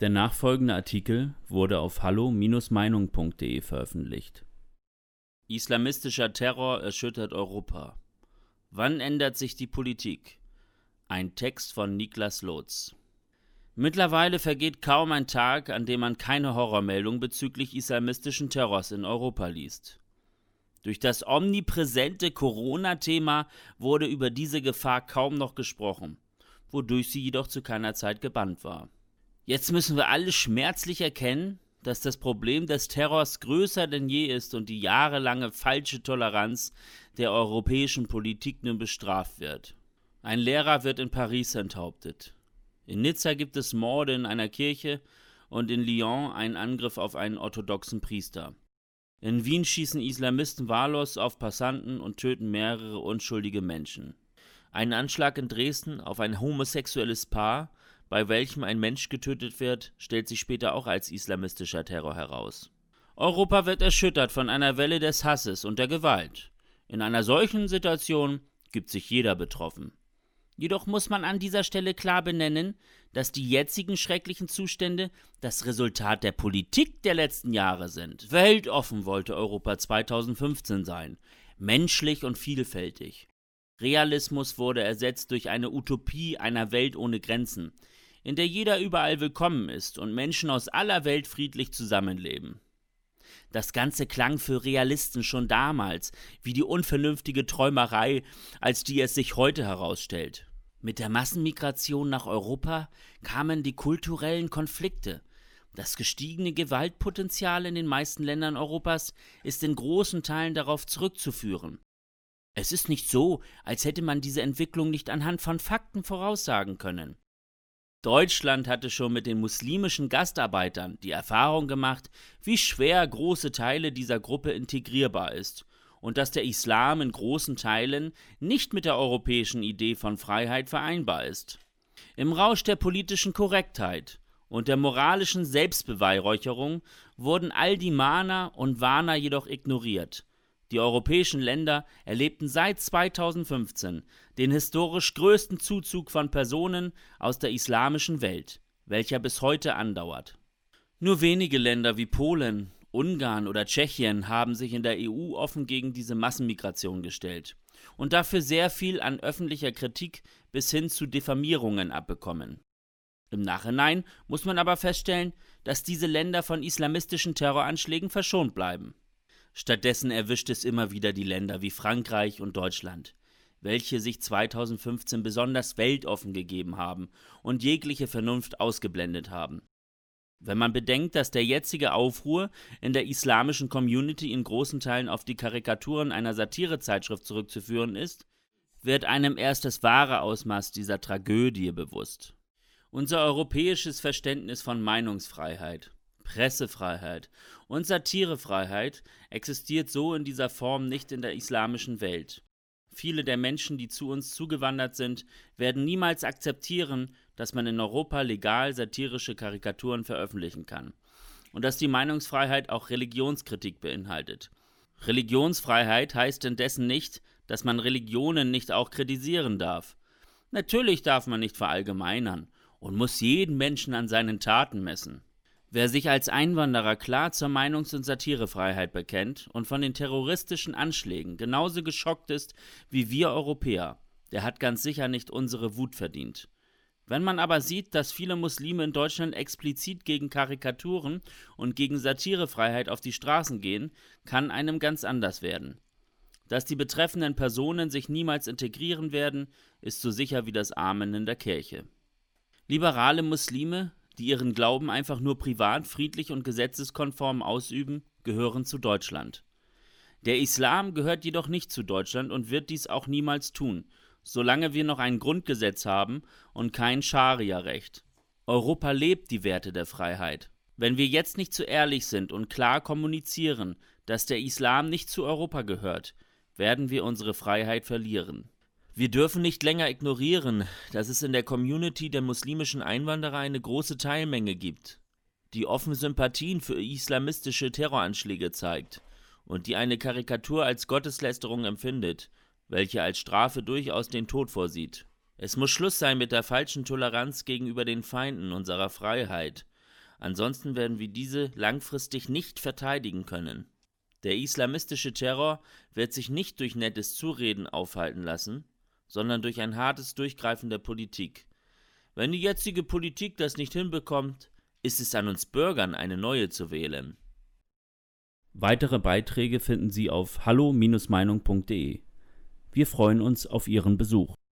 Der nachfolgende Artikel wurde auf hallo-meinung.de veröffentlicht. Islamistischer Terror erschüttert Europa. Wann ändert sich die Politik? Ein Text von Niklas Lotz. Mittlerweile vergeht kaum ein Tag, an dem man keine Horrormeldung bezüglich islamistischen Terrors in Europa liest. Durch das omnipräsente Corona-Thema wurde über diese Gefahr kaum noch gesprochen, wodurch sie jedoch zu keiner Zeit gebannt war. Jetzt müssen wir alle schmerzlich erkennen, dass das Problem des Terrors größer denn je ist und die jahrelange falsche Toleranz der europäischen Politik nun bestraft wird. Ein Lehrer wird in Paris enthauptet. In Nizza gibt es Morde in einer Kirche und in Lyon einen Angriff auf einen orthodoxen Priester. In Wien schießen Islamisten wahllos auf Passanten und töten mehrere unschuldige Menschen. Ein Anschlag in Dresden auf ein homosexuelles Paar bei welchem ein Mensch getötet wird, stellt sich später auch als islamistischer Terror heraus. Europa wird erschüttert von einer Welle des Hasses und der Gewalt. In einer solchen Situation gibt sich jeder betroffen. Jedoch muss man an dieser Stelle klar benennen, dass die jetzigen schrecklichen Zustände das Resultat der Politik der letzten Jahre sind. Weltoffen wollte Europa 2015 sein, menschlich und vielfältig. Realismus wurde ersetzt durch eine Utopie einer Welt ohne Grenzen, in der jeder überall willkommen ist und Menschen aus aller Welt friedlich zusammenleben. Das Ganze klang für Realisten schon damals wie die unvernünftige Träumerei, als die es sich heute herausstellt. Mit der Massenmigration nach Europa kamen die kulturellen Konflikte. Das gestiegene Gewaltpotenzial in den meisten Ländern Europas ist in großen Teilen darauf zurückzuführen. Es ist nicht so, als hätte man diese Entwicklung nicht anhand von Fakten voraussagen können. Deutschland hatte schon mit den muslimischen Gastarbeitern die Erfahrung gemacht, wie schwer große Teile dieser Gruppe integrierbar ist und dass der Islam in großen Teilen nicht mit der europäischen Idee von Freiheit vereinbar ist. Im Rausch der politischen Korrektheit und der moralischen Selbstbeweihräucherung wurden all die Mahner und Warner jedoch ignoriert die europäischen Länder erlebten seit 2015 den historisch größten Zuzug von Personen aus der islamischen Welt, welcher bis heute andauert. Nur wenige Länder wie Polen, Ungarn oder Tschechien haben sich in der EU offen gegen diese Massenmigration gestellt und dafür sehr viel an öffentlicher Kritik bis hin zu Diffamierungen abbekommen. Im Nachhinein muss man aber feststellen, dass diese Länder von islamistischen Terroranschlägen verschont bleiben. Stattdessen erwischt es immer wieder die Länder wie Frankreich und Deutschland, welche sich 2015 besonders weltoffen gegeben haben und jegliche Vernunft ausgeblendet haben. Wenn man bedenkt, dass der jetzige Aufruhr in der islamischen Community in großen Teilen auf die Karikaturen einer Satirezeitschrift zurückzuführen ist, wird einem erst das wahre Ausmaß dieser Tragödie bewusst. Unser europäisches Verständnis von Meinungsfreiheit, Pressefreiheit und Satirefreiheit existiert so in dieser Form nicht in der islamischen Welt. Viele der Menschen, die zu uns zugewandert sind, werden niemals akzeptieren, dass man in Europa legal satirische Karikaturen veröffentlichen kann und dass die Meinungsfreiheit auch Religionskritik beinhaltet. Religionsfreiheit heißt indessen nicht, dass man Religionen nicht auch kritisieren darf. Natürlich darf man nicht verallgemeinern und muss jeden Menschen an seinen Taten messen. Wer sich als Einwanderer klar zur Meinungs- und Satirefreiheit bekennt und von den terroristischen Anschlägen genauso geschockt ist wie wir Europäer, der hat ganz sicher nicht unsere Wut verdient. Wenn man aber sieht, dass viele Muslime in Deutschland explizit gegen Karikaturen und gegen Satirefreiheit auf die Straßen gehen, kann einem ganz anders werden. Dass die betreffenden Personen sich niemals integrieren werden, ist so sicher wie das Amen in der Kirche. Liberale Muslime, die ihren Glauben einfach nur privat, friedlich und gesetzeskonform ausüben, gehören zu Deutschland. Der Islam gehört jedoch nicht zu Deutschland und wird dies auch niemals tun, solange wir noch ein Grundgesetz haben und kein Scharia-Recht. Europa lebt die Werte der Freiheit. Wenn wir jetzt nicht zu ehrlich sind und klar kommunizieren, dass der Islam nicht zu Europa gehört, werden wir unsere Freiheit verlieren. Wir dürfen nicht länger ignorieren, dass es in der Community der muslimischen Einwanderer eine große Teilmenge gibt, die offen Sympathien für islamistische Terroranschläge zeigt und die eine Karikatur als Gotteslästerung empfindet, welche als Strafe durchaus den Tod vorsieht. Es muss Schluss sein mit der falschen Toleranz gegenüber den Feinden unserer Freiheit, Ansonsten werden wir diese langfristig nicht verteidigen können. Der islamistische Terror wird sich nicht durch nettes Zureden aufhalten lassen, sondern durch ein hartes Durchgreifen der Politik. Wenn die jetzige Politik das nicht hinbekommt, ist es an uns Bürgern, eine neue zu wählen. Weitere Beiträge finden Sie auf hallo-meinung.de. Wir freuen uns auf Ihren Besuch.